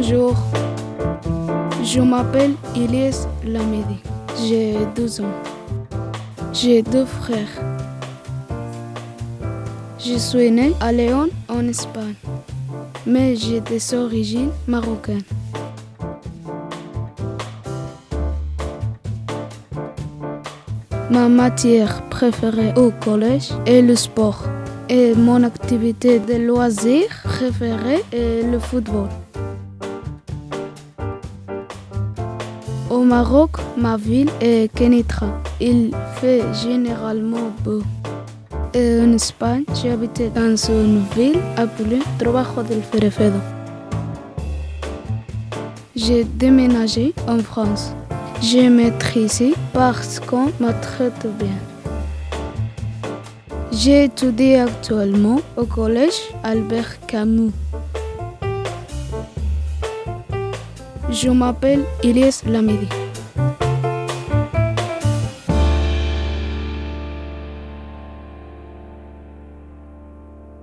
Bonjour. Je m'appelle Ilyes Lamidi. J'ai 12 ans. J'ai deux frères. Je suis né à Léon, en Espagne, mais j'ai des origines marocaines. Ma matière préférée au collège est le sport. Et mon activité de loisir préférée est le football. Au Maroc, ma ville est Kenitra. Il fait généralement beau. Et en Espagne, j'habitais dans une ville appelée Trabajo del Ferefedo. J'ai déménagé en France. Je maîtrise parce qu'on me traite bien. J'étudie actuellement au collège Albert Camus. Je m'appelle Ilyes Lamidi.